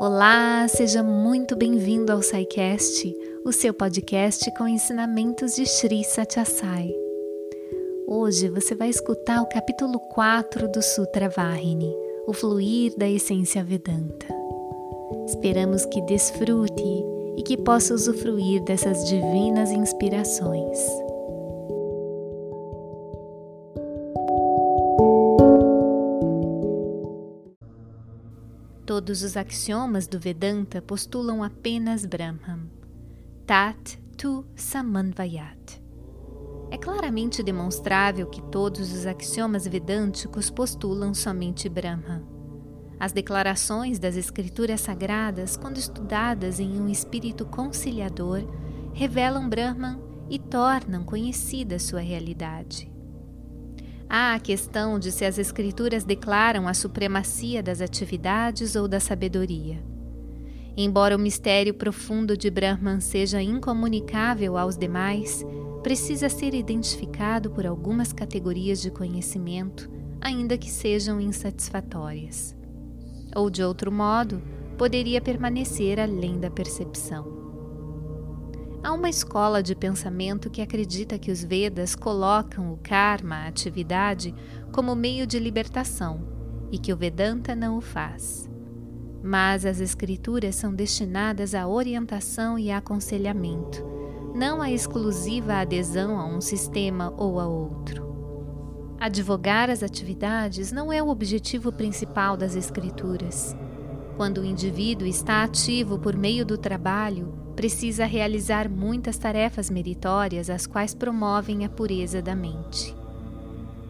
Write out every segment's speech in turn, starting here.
Olá, seja muito bem-vindo ao SciCast, o seu podcast com ensinamentos de Sri Satyasai. Hoje você vai escutar o capítulo 4 do Sutra Vahini, o fluir da essência Vedanta. Esperamos que desfrute e que possa usufruir dessas divinas inspirações. Todos os axiomas do Vedanta postulam apenas Brahman. Tat tu samanvayat. É claramente demonstrável que todos os axiomas vedânticos postulam somente Brahman. As declarações das escrituras sagradas, quando estudadas em um espírito conciliador, revelam Brahman e tornam conhecida sua realidade. Há a questão de se as Escrituras declaram a supremacia das atividades ou da sabedoria. Embora o mistério profundo de Brahman seja incomunicável aos demais, precisa ser identificado por algumas categorias de conhecimento, ainda que sejam insatisfatórias. Ou, de outro modo, poderia permanecer além da percepção. Há uma escola de pensamento que acredita que os Vedas colocam o karma, a atividade, como meio de libertação e que o Vedanta não o faz. Mas as escrituras são destinadas à orientação e aconselhamento, não à exclusiva adesão a um sistema ou a outro. Advogar as atividades não é o objetivo principal das escrituras. Quando o indivíduo está ativo por meio do trabalho, precisa realizar muitas tarefas meritórias, as quais promovem a pureza da mente.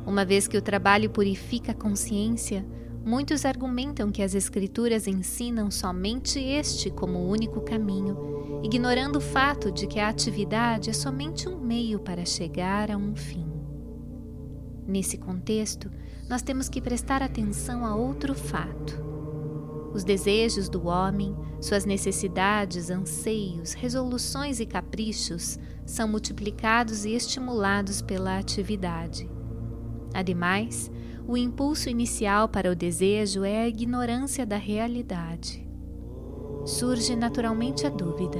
Uma vez que o trabalho purifica a consciência, muitos argumentam que as Escrituras ensinam somente este como o único caminho, ignorando o fato de que a atividade é somente um meio para chegar a um fim. Nesse contexto, nós temos que prestar atenção a outro fato. Os desejos do homem, suas necessidades, anseios, resoluções e caprichos são multiplicados e estimulados pela atividade. Ademais, o impulso inicial para o desejo é a ignorância da realidade. Surge naturalmente a dúvida: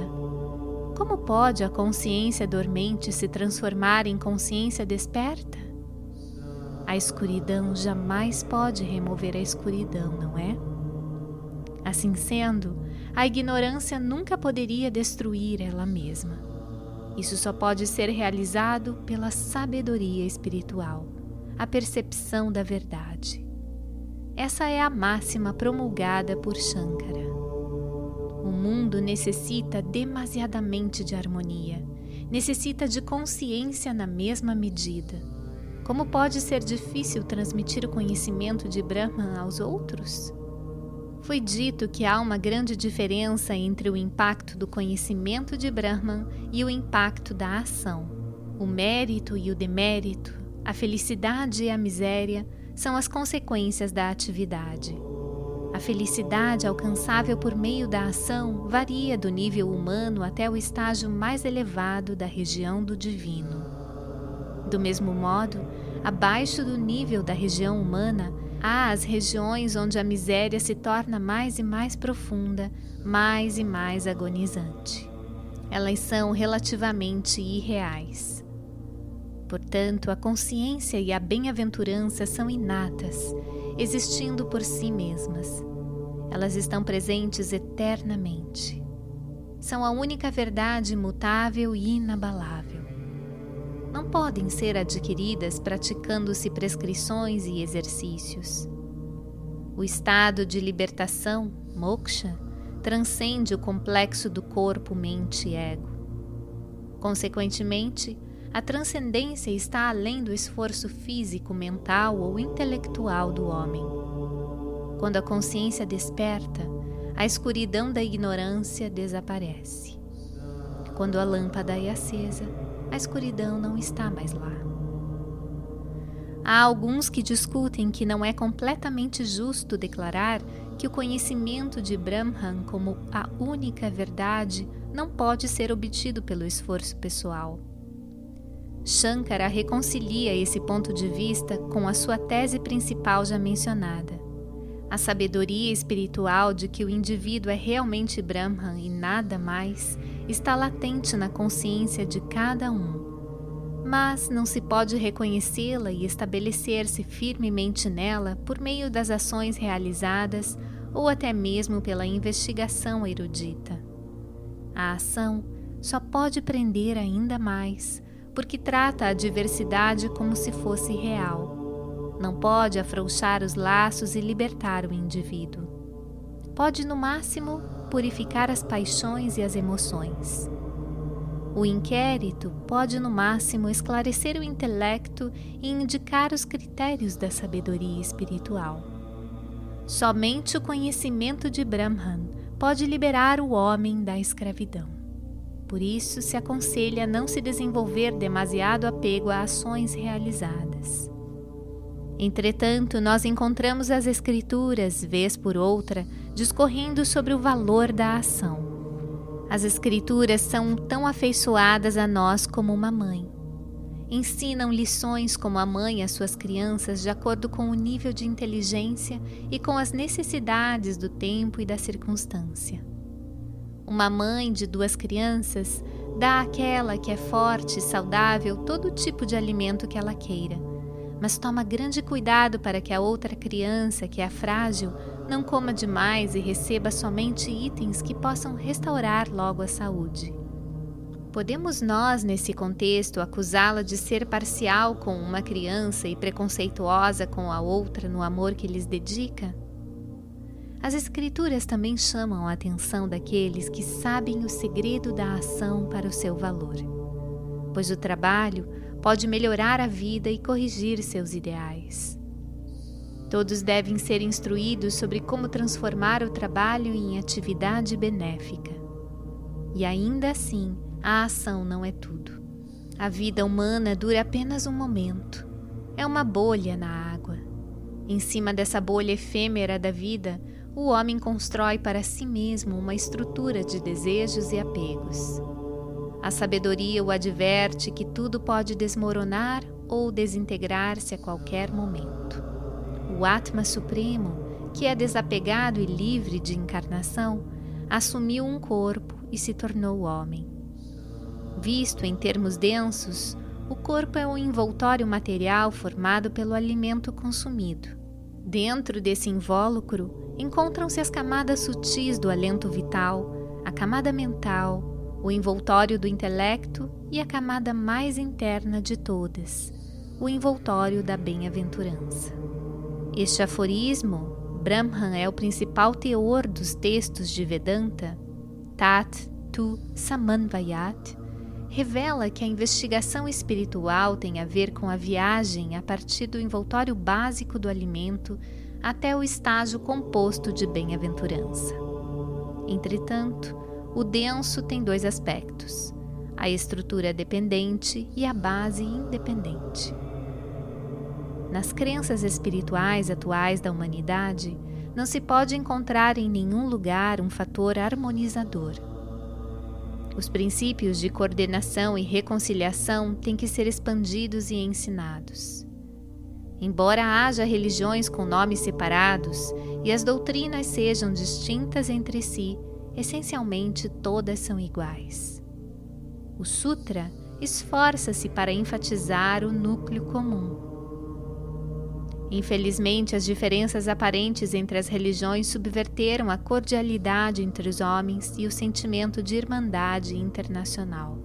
como pode a consciência dormente se transformar em consciência desperta? A escuridão jamais pode remover a escuridão, não é? Assim sendo, a ignorância nunca poderia destruir ela mesma. Isso só pode ser realizado pela sabedoria espiritual, a percepção da verdade. Essa é a máxima promulgada por Shankara. O mundo necessita demasiadamente de harmonia, necessita de consciência na mesma medida. Como pode ser difícil transmitir o conhecimento de Brahman aos outros? Foi dito que há uma grande diferença entre o impacto do conhecimento de Brahman e o impacto da ação. O mérito e o demérito, a felicidade e a miséria são as consequências da atividade. A felicidade alcançável por meio da ação varia do nível humano até o estágio mais elevado da região do divino. Do mesmo modo, abaixo do nível da região humana, Há as regiões onde a miséria se torna mais e mais profunda, mais e mais agonizante. Elas são relativamente irreais. Portanto, a consciência e a bem-aventurança são inatas, existindo por si mesmas. Elas estão presentes eternamente. São a única verdade imutável e inabalável não podem ser adquiridas praticando-se prescrições e exercícios. O estado de libertação, moksha, transcende o complexo do corpo, mente e ego. Consequentemente, a transcendência está além do esforço físico, mental ou intelectual do homem. Quando a consciência desperta, a escuridão da ignorância desaparece. Quando a lâmpada é acesa, a escuridão não está mais lá. Há alguns que discutem que não é completamente justo declarar que o conhecimento de Brahman como a única verdade não pode ser obtido pelo esforço pessoal. Shankara reconcilia esse ponto de vista com a sua tese principal já mencionada. A sabedoria espiritual de que o indivíduo é realmente Brahman e nada mais está latente na consciência de cada um. Mas não se pode reconhecê-la e estabelecer-se firmemente nela por meio das ações realizadas ou até mesmo pela investigação erudita. A ação só pode prender ainda mais, porque trata a diversidade como se fosse real não pode afrouxar os laços e libertar o indivíduo. Pode, no máximo, purificar as paixões e as emoções. O inquérito pode, no máximo, esclarecer o intelecto e indicar os critérios da sabedoria espiritual. Somente o conhecimento de Brahman pode liberar o homem da escravidão. Por isso, se aconselha não se desenvolver demasiado apego a ações realizadas. Entretanto, nós encontramos as Escrituras, vez por outra, discorrendo sobre o valor da ação. As Escrituras são tão afeiçoadas a nós como uma mãe. Ensinam lições como a mãe às suas crianças de acordo com o nível de inteligência e com as necessidades do tempo e da circunstância. Uma mãe de duas crianças dá àquela que é forte e saudável todo tipo de alimento que ela queira mas toma grande cuidado para que a outra criança, que é frágil, não coma demais e receba somente itens que possam restaurar logo a saúde. Podemos nós, nesse contexto, acusá-la de ser parcial com uma criança e preconceituosa com a outra no amor que lhes dedica? As Escrituras também chamam a atenção daqueles que sabem o segredo da ação para o seu valor, pois o trabalho pode melhorar a vida e corrigir seus ideais. Todos devem ser instruídos sobre como transformar o trabalho em atividade benéfica. E ainda assim, a ação não é tudo. A vida humana dura apenas um momento. É uma bolha na água. Em cima dessa bolha efêmera da vida, o homem constrói para si mesmo uma estrutura de desejos e apegos. A sabedoria o adverte que tudo pode desmoronar ou desintegrar-se a qualquer momento. O Atma Supremo, que é desapegado e livre de encarnação, assumiu um corpo e se tornou homem. Visto em termos densos, o corpo é um envoltório material formado pelo alimento consumido. Dentro desse invólucro encontram-se as camadas sutis do alento vital, a camada mental, o envoltório do intelecto e a camada mais interna de todas, o envoltório da bem-aventurança. Este aforismo, Brahman é o principal teor dos textos de Vedanta, Tat Tu Samanvayat, revela que a investigação espiritual tem a ver com a viagem a partir do envoltório básico do alimento até o estágio composto de bem-aventurança. Entretanto, o denso tem dois aspectos: a estrutura dependente e a base independente. Nas crenças espirituais atuais da humanidade, não se pode encontrar em nenhum lugar um fator harmonizador. Os princípios de coordenação e reconciliação têm que ser expandidos e ensinados. Embora haja religiões com nomes separados e as doutrinas sejam distintas entre si, essencialmente todas são iguais. O Sutra esforça-se para enfatizar o núcleo comum. Infelizmente, as diferenças aparentes entre as religiões subverteram a cordialidade entre os homens e o sentimento de irmandade internacional.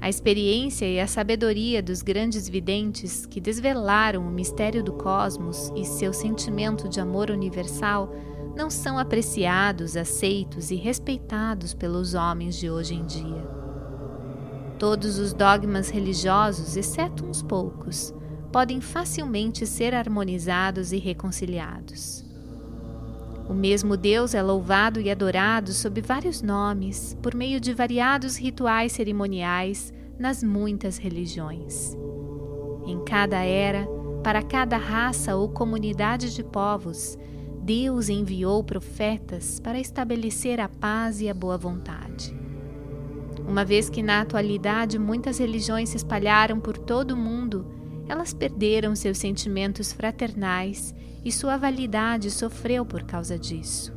A experiência e a sabedoria dos grandes videntes que desvelaram o mistério do cosmos e seu sentimento de amor universal não são apreciados, aceitos e respeitados pelos homens de hoje em dia. Todos os dogmas religiosos, exceto uns poucos, podem facilmente ser harmonizados e reconciliados. O mesmo Deus é louvado e adorado sob vários nomes, por meio de variados rituais cerimoniais nas muitas religiões. Em cada era, para cada raça ou comunidade de povos, Deus enviou profetas para estabelecer a paz e a boa vontade. Uma vez que na atualidade muitas religiões se espalharam por todo o mundo, elas perderam seus sentimentos fraternais e sua validade sofreu por causa disso.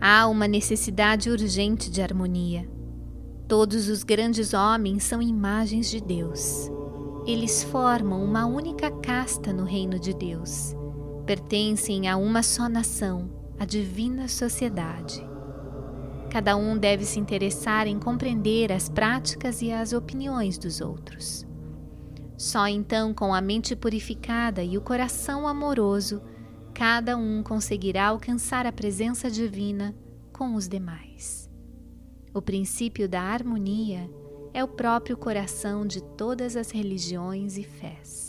Há uma necessidade urgente de harmonia. Todos os grandes homens são imagens de Deus. Eles formam uma única casta no reino de Deus. Pertencem a uma só nação, a divina sociedade. Cada um deve se interessar em compreender as práticas e as opiniões dos outros. Só então, com a mente purificada e o coração amoroso, cada um conseguirá alcançar a presença divina com os demais. O princípio da harmonia é o próprio coração de todas as religiões e fés.